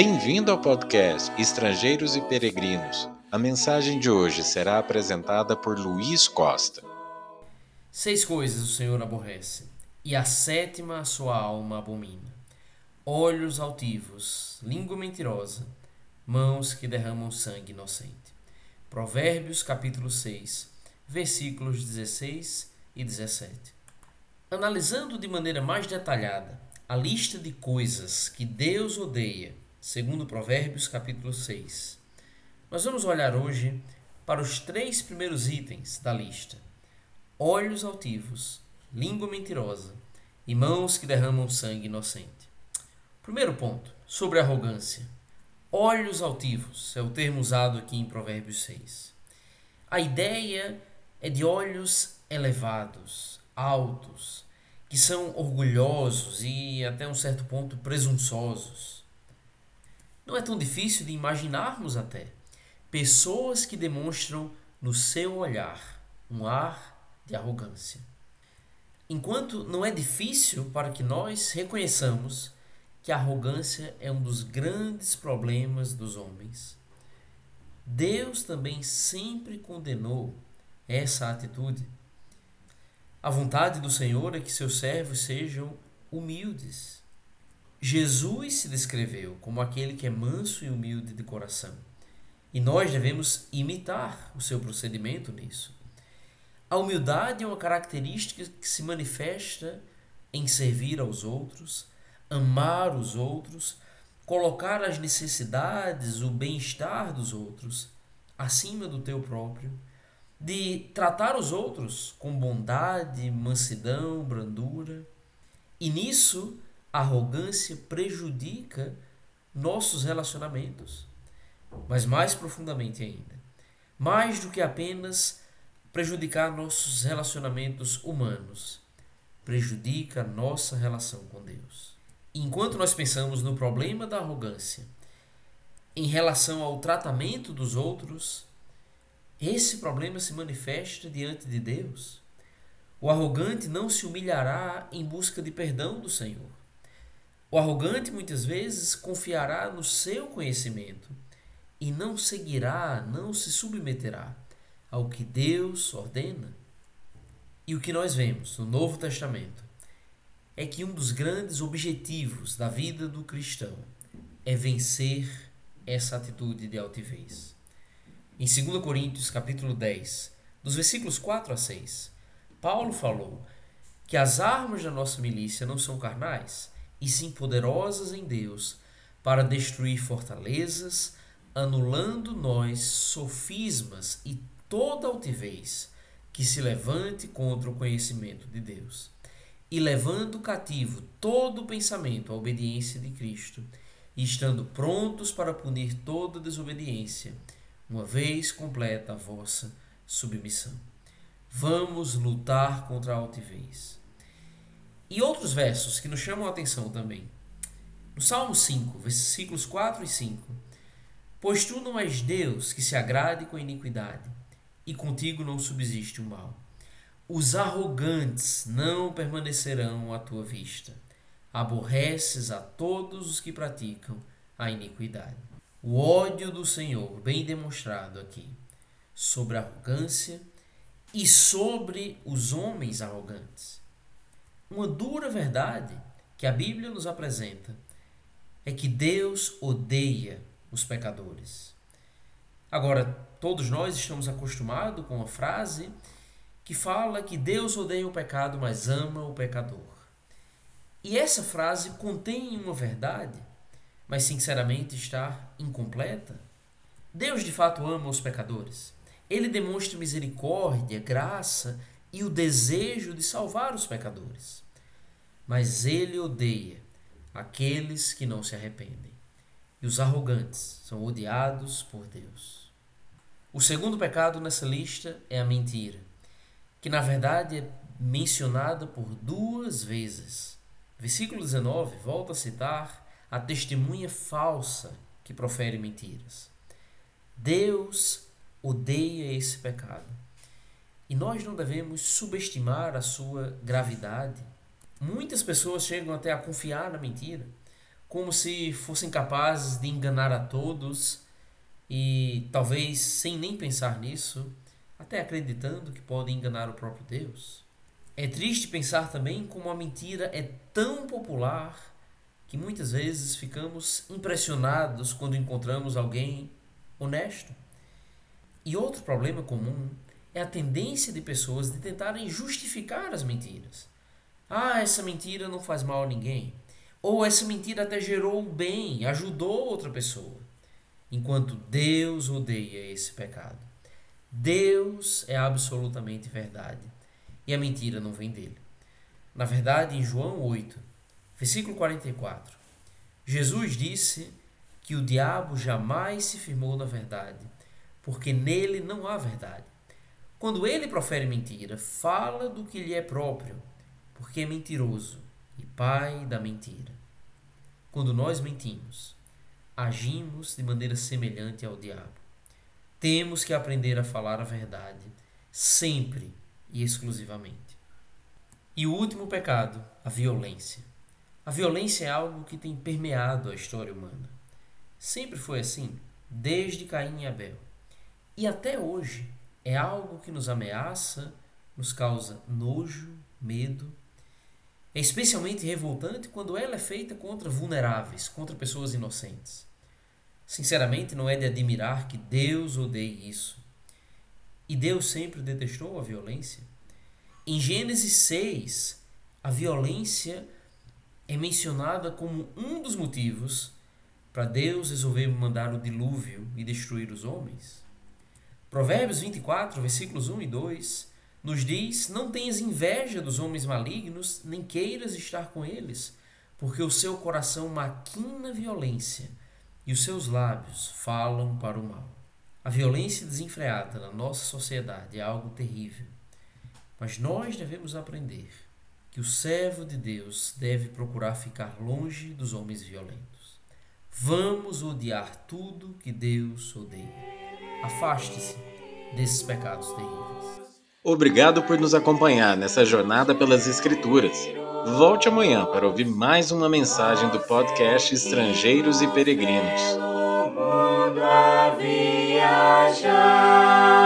Bem-vindo ao podcast Estrangeiros e Peregrinos. A mensagem de hoje será apresentada por Luiz Costa. Seis coisas o Senhor aborrece, e a sétima a sua alma abomina: olhos altivos, língua mentirosa, mãos que derramam sangue inocente. Provérbios capítulo 6, versículos 16 e 17. Analisando de maneira mais detalhada a lista de coisas que Deus odeia, segundo Provérbios capítulo 6, nós vamos olhar hoje para os três primeiros itens da lista: olhos altivos, língua mentirosa e mãos que derramam sangue inocente. Primeiro ponto, sobre arrogância. Olhos altivos é o termo usado aqui em Provérbios 6. A ideia é de olhos elevados, altos, que são orgulhosos e até um certo ponto presunçosos. Não é tão difícil de imaginarmos até pessoas que demonstram no seu olhar um ar de arrogância. Enquanto não é difícil para que nós reconheçamos que a arrogância é um dos grandes problemas dos homens, Deus também sempre condenou essa atitude. A vontade do Senhor é que seus servos sejam humildes. Jesus se descreveu como aquele que é manso e humilde de coração. E nós devemos imitar o seu procedimento nisso. A humildade é uma característica que se manifesta em servir aos outros, amar os outros, colocar as necessidades, o bem-estar dos outros acima do teu próprio de tratar os outros com bondade, mansidão, brandura. E nisso, arrogância prejudica nossos relacionamentos. Mas mais profundamente ainda, mais do que apenas prejudicar nossos relacionamentos humanos, prejudica nossa relação com Deus. enquanto nós pensamos no problema da arrogância em relação ao tratamento dos outros, esse problema se manifesta diante de Deus. O arrogante não se humilhará em busca de perdão do Senhor. O arrogante muitas vezes confiará no seu conhecimento e não seguirá, não se submeterá ao que Deus ordena. E o que nós vemos no Novo Testamento é que um dos grandes objetivos da vida do cristão é vencer essa atitude de altivez. Em 2 Coríntios, capítulo 10, dos versículos 4 a 6, Paulo falou que as armas da nossa milícia não são carnais, e sim poderosas em Deus para destruir fortalezas, anulando nós sofismas e toda altivez que se levante contra o conhecimento de Deus, e levando cativo todo pensamento à obediência de Cristo, e estando prontos para punir toda desobediência uma vez completa a vossa submissão. Vamos lutar contra a altivez. E outros versos que nos chamam a atenção também. No Salmo 5, versículos 4 e 5. Pois tu não és Deus que se agrade com a iniquidade, e contigo não subsiste o mal. Os arrogantes não permanecerão à tua vista. Aborreces a todos os que praticam a iniquidade. O ódio do Senhor, bem demonstrado aqui, sobre a arrogância e sobre os homens arrogantes. Uma dura verdade que a Bíblia nos apresenta é que Deus odeia os pecadores. Agora, todos nós estamos acostumados com a frase que fala que Deus odeia o pecado, mas ama o pecador. E essa frase contém uma verdade mas sinceramente está incompleta? Deus de fato ama os pecadores. Ele demonstra misericórdia, graça e o desejo de salvar os pecadores. Mas ele odeia aqueles que não se arrependem. E os arrogantes são odiados por Deus. O segundo pecado nessa lista é a mentira, que na verdade é mencionada por duas vezes. Versículo 19 volta a citar a testemunha falsa que profere mentiras. Deus odeia esse pecado. E nós não devemos subestimar a sua gravidade. Muitas pessoas chegam até a confiar na mentira, como se fossem capazes de enganar a todos e talvez sem nem pensar nisso, até acreditando que podem enganar o próprio Deus. É triste pensar também como a mentira é tão popular que muitas vezes ficamos impressionados quando encontramos alguém honesto. E outro problema comum é a tendência de pessoas de tentarem justificar as mentiras. Ah, essa mentira não faz mal a ninguém. Ou essa mentira até gerou o bem, ajudou outra pessoa. Enquanto Deus odeia esse pecado. Deus é absolutamente verdade e a mentira não vem dele. Na verdade, em João 8, versículo 44, Jesus disse que o diabo jamais se firmou na verdade, porque nele não há verdade. Quando ele profere mentira, fala do que lhe é próprio, porque é mentiroso e pai da mentira. Quando nós mentimos, agimos de maneira semelhante ao diabo. Temos que aprender a falar a verdade, sempre e exclusivamente. E o último pecado, a violência. A violência é algo que tem permeado a história humana. Sempre foi assim, desde Caim e Abel. E até hoje é algo que nos ameaça, nos causa nojo, medo. É especialmente revoltante quando ela é feita contra vulneráveis, contra pessoas inocentes. Sinceramente, não é de admirar que Deus odeie isso. E Deus sempre detestou a violência. Em Gênesis 6, a violência é mencionada como um dos motivos para Deus resolver mandar o dilúvio e destruir os homens. Provérbios 24, versículos 1 e 2 nos diz: Não tenhas inveja dos homens malignos, nem queiras estar com eles, porque o seu coração maquina violência e os seus lábios falam para o mal. A violência desenfreada na nossa sociedade é algo terrível. Mas nós devemos aprender que o servo de Deus deve procurar ficar longe dos homens violentos. Vamos odiar tudo que Deus odeia. Afaste-se desses pecados terríveis. Obrigado por nos acompanhar nessa jornada pelas Escrituras. Volte amanhã para ouvir mais uma mensagem do podcast Estrangeiros e Peregrinos. viajar.